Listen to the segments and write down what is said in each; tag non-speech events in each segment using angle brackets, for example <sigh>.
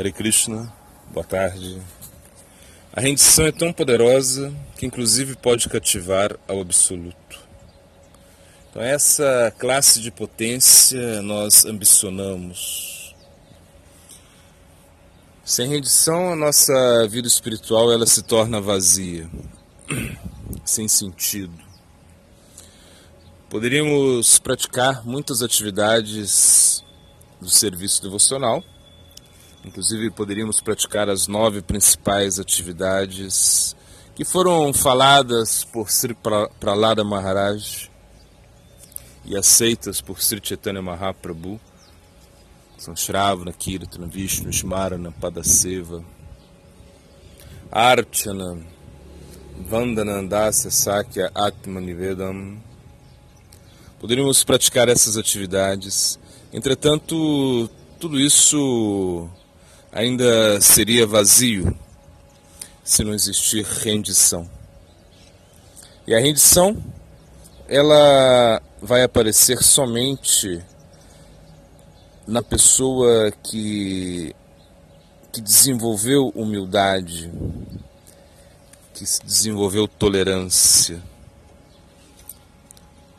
Hare Krishna, boa tarde. A rendição é tão poderosa que inclusive pode cativar ao absoluto. Então essa classe de potência nós ambicionamos. Sem rendição a nossa vida espiritual ela se torna vazia, <clears throat> sem sentido. Poderíamos praticar muitas atividades do serviço devocional, inclusive poderíamos praticar as nove principais atividades que foram faladas por Sri Pralada Maharaj e aceitas por Sri Chaitanya Mahaprabhu, são Shravana, Kirtana, Vishnu, Smarana, Padaseva, Archana, Vandana, Dasya, Sakya, Atma Nivedam. Poderíamos praticar essas atividades, entretanto, tudo isso ainda seria vazio se não existir rendição. E a rendição, ela vai aparecer somente na pessoa que, que desenvolveu humildade, que desenvolveu tolerância.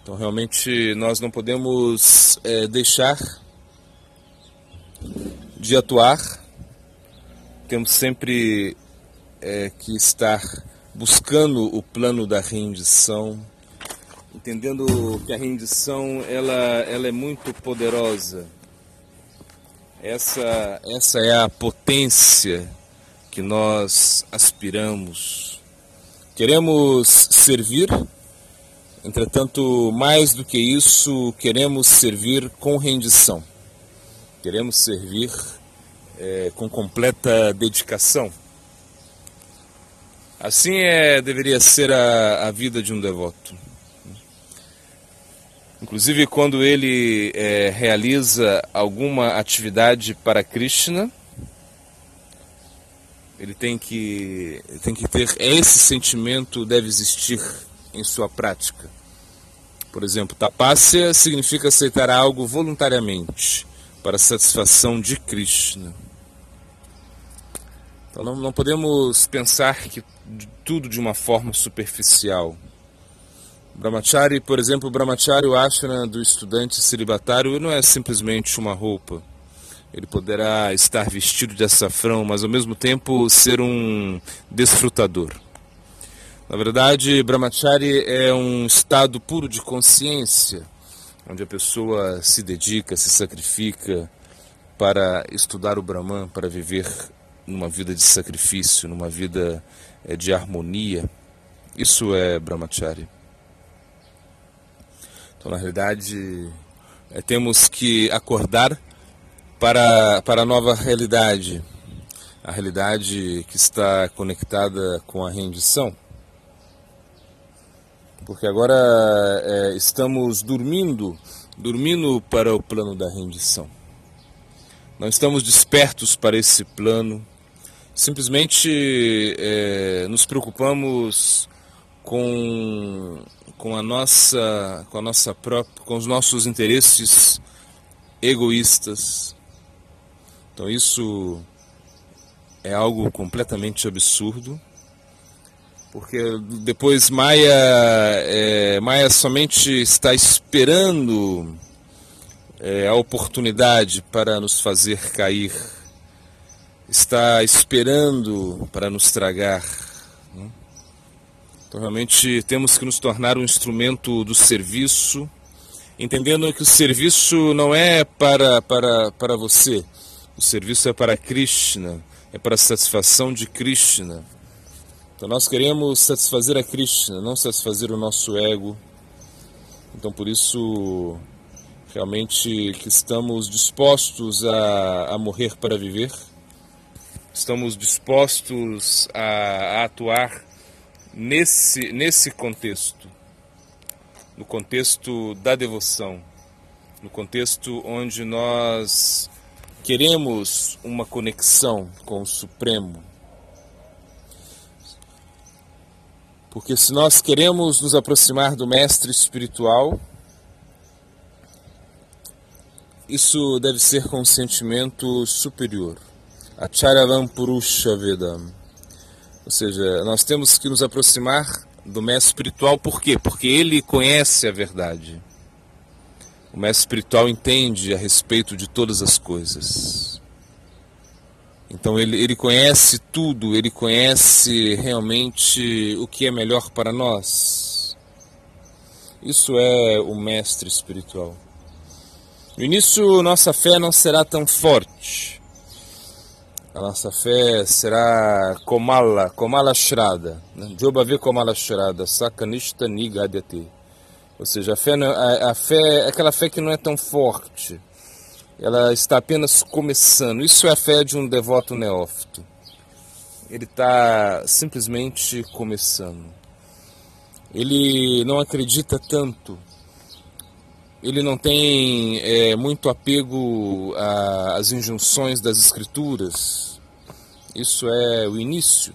Então, realmente, nós não podemos é, deixar de atuar, temos sempre é, que estar buscando o plano da rendição entendendo que a rendição ela, ela é muito poderosa. Essa, essa é a potência que nós aspiramos. Queremos servir, entretanto, mais do que isso, queremos servir com rendição. Queremos servir é, com completa dedicação. Assim é, deveria ser a, a vida de um devoto. Inclusive, quando ele é, realiza alguma atividade para Krishna, ele tem que, tem que ter esse sentimento deve existir em sua prática. Por exemplo, tapasya significa aceitar algo voluntariamente para satisfação de Krishna. Então não, não podemos pensar que tudo de uma forma superficial. Brahmachari, por exemplo, o Brahmachari, o ashram do estudante celibatário, não é simplesmente uma roupa. Ele poderá estar vestido de açafrão, mas ao mesmo tempo ser um desfrutador. Na verdade, Brahmachari é um estado puro de consciência, onde a pessoa se dedica, se sacrifica para estudar o Brahman, para viver numa vida de sacrifício, numa vida eh, de harmonia. Isso é Brahmachari. Então, na realidade, é, temos que acordar para, para a nova realidade, a realidade que está conectada com a rendição. Porque agora é, estamos dormindo, dormindo para o plano da rendição. Não estamos despertos para esse plano, simplesmente é, nos preocupamos com com a nossa, com a nossa própria, com os nossos interesses egoístas. Então isso é algo completamente absurdo, porque depois Maia, é, Maia somente está esperando é, a oportunidade para nos fazer cair, está esperando para nos tragar. Então, realmente temos que nos tornar um instrumento do serviço, entendendo que o serviço não é para, para, para você, o serviço é para Krishna, é para a satisfação de Krishna. Então, nós queremos satisfazer a Krishna, não satisfazer o nosso ego. Então, por isso, realmente que estamos dispostos a, a morrer para viver, estamos dispostos a, a atuar nesse, nesse contexto, no contexto da devoção, no contexto onde nós queremos uma conexão com o Supremo. Porque se nós queremos nos aproximar do Mestre espiritual, isso deve ser com um sentimento superior. Acharyavam Purusha Vedam. Ou seja, nós temos que nos aproximar do mestre espiritual, por quê? Porque ele conhece a verdade. O mestre espiritual entende a respeito de todas as coisas. Então ele, ele conhece tudo, ele conhece realmente o que é melhor para nós. Isso é o mestre espiritual. No início, nossa fé não será tão forte. A nossa fé será Komala, Komala Shrada. Jobave Komala Shrada, Sakanishta Nigadete. Ou seja, a fé, a, a fé é aquela fé que não é tão forte ela está apenas começando. Isso é a fé de um devoto neófito. Ele está simplesmente começando. Ele não acredita tanto. Ele não tem é, muito apego às injunções das Escrituras. Isso é o início.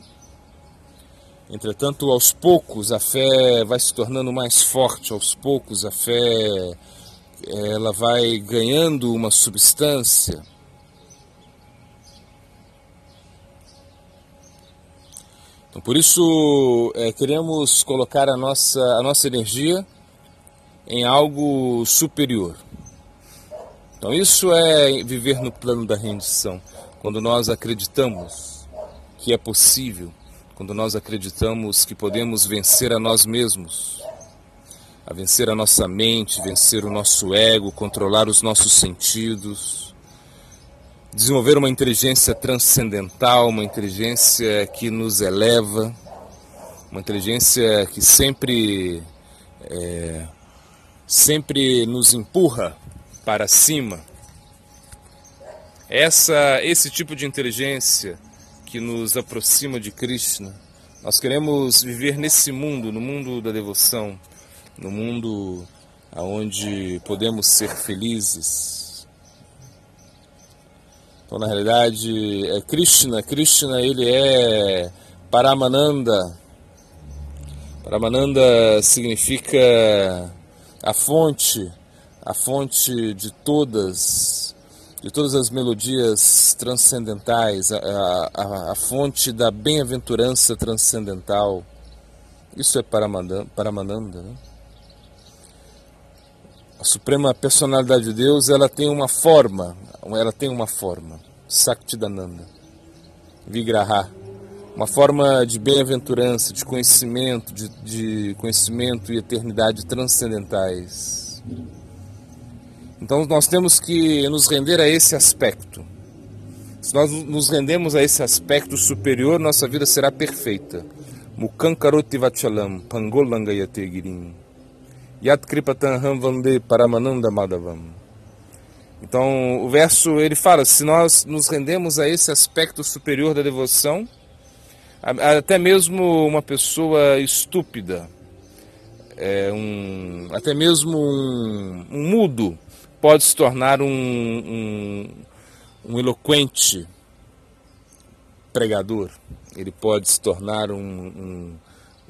Entretanto, aos poucos, a fé vai se tornando mais forte, aos poucos, a fé ela vai ganhando uma substância. Então, por isso, é, queremos colocar a nossa, a nossa energia em algo superior. Então, isso é viver no plano da rendição, quando nós acreditamos que é possível, quando nós acreditamos que podemos vencer a nós mesmos a vencer a nossa mente, vencer o nosso ego, controlar os nossos sentidos, desenvolver uma inteligência transcendental, uma inteligência que nos eleva, uma inteligência que sempre, é, sempre nos empurra para cima. Essa, esse tipo de inteligência que nos aproxima de Krishna, nós queremos viver nesse mundo, no mundo da devoção no mundo onde podemos ser felizes. Então, na realidade, é Krishna. Krishna, ele é Paramananda. Paramananda significa a fonte, a fonte de todas, de todas as melodias transcendentais, a, a, a fonte da bem-aventurança transcendental. Isso é Paramananda, né? a suprema personalidade de Deus, ela tem uma forma, ela tem uma forma, Saktidananda, Vigraha, uma forma de bem-aventurança, de conhecimento, de, de conhecimento e eternidade transcendentais. Então nós temos que nos render a esse aspecto. Se nós nos rendemos a esse aspecto superior, nossa vida será perfeita. Mukankaroti Vachalam, Pangolangayate Girim. Vande Paramananda Madhavam. Então, o verso ele fala: se nós nos rendemos a esse aspecto superior da devoção, até mesmo uma pessoa estúpida, é, um, até mesmo um, um, mudo, pode se tornar um, um, eloquente pregador. Ele pode se tornar um,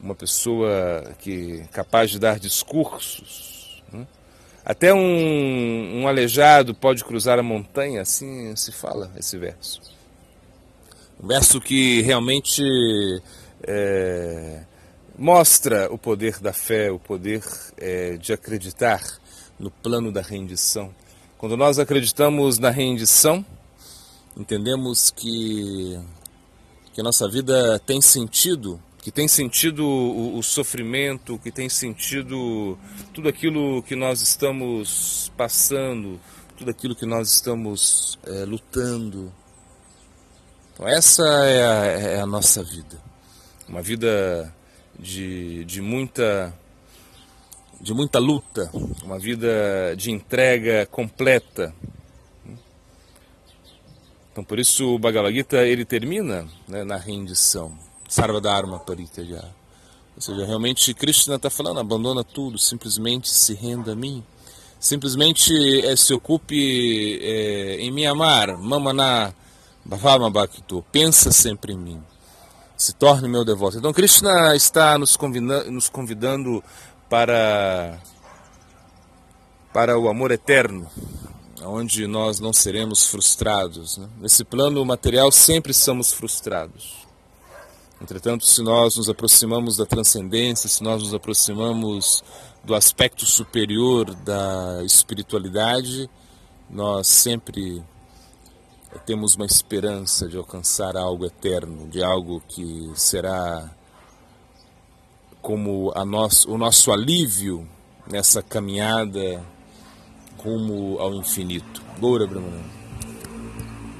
uma pessoa que capaz de dar discursos. Né? Até um, um aleijado pode cruzar a montanha, assim se fala esse verso. Um verso que realmente é, mostra o poder da fé, o poder é, de acreditar no plano da rendição. Quando nós acreditamos na rendição, entendemos que, que a nossa vida tem sentido que tem sentido o, o, sofrimento, que tem sentido tudo aquilo que nós estamos passando, tudo aquilo que nós estamos é, lutando. Então, essa é a, é a, nossa vida. Uma vida de, de, muita, de muita luta, uma vida de entrega completa. Então, por isso o Bhagavad Gita ele termina né, na rendição. Sarvadharma Paritaja. Ou seja, realmente Krishna está falando, abandona tudo, simplesmente se renda a mim. Simplesmente é, se ocupe é, em me amar. Mamana Bhavama Bhaktu. Pensa sempre em mim. Se torne meu devoto. Então Krishna está nos convidando, nos convidando para, para o amor eterno. onde nós não seremos frustrados. Né? Nesse plano material sempre somos frustrados. Entretanto, se nós nos aproximamos da transcendência, se nós nos aproximamos do aspecto superior da espiritualidade, nós sempre temos uma esperança de alcançar algo eterno, de algo que será como a nosso, o nosso alívio nessa caminhada rumo ao infinito. Loura, Brahmananda.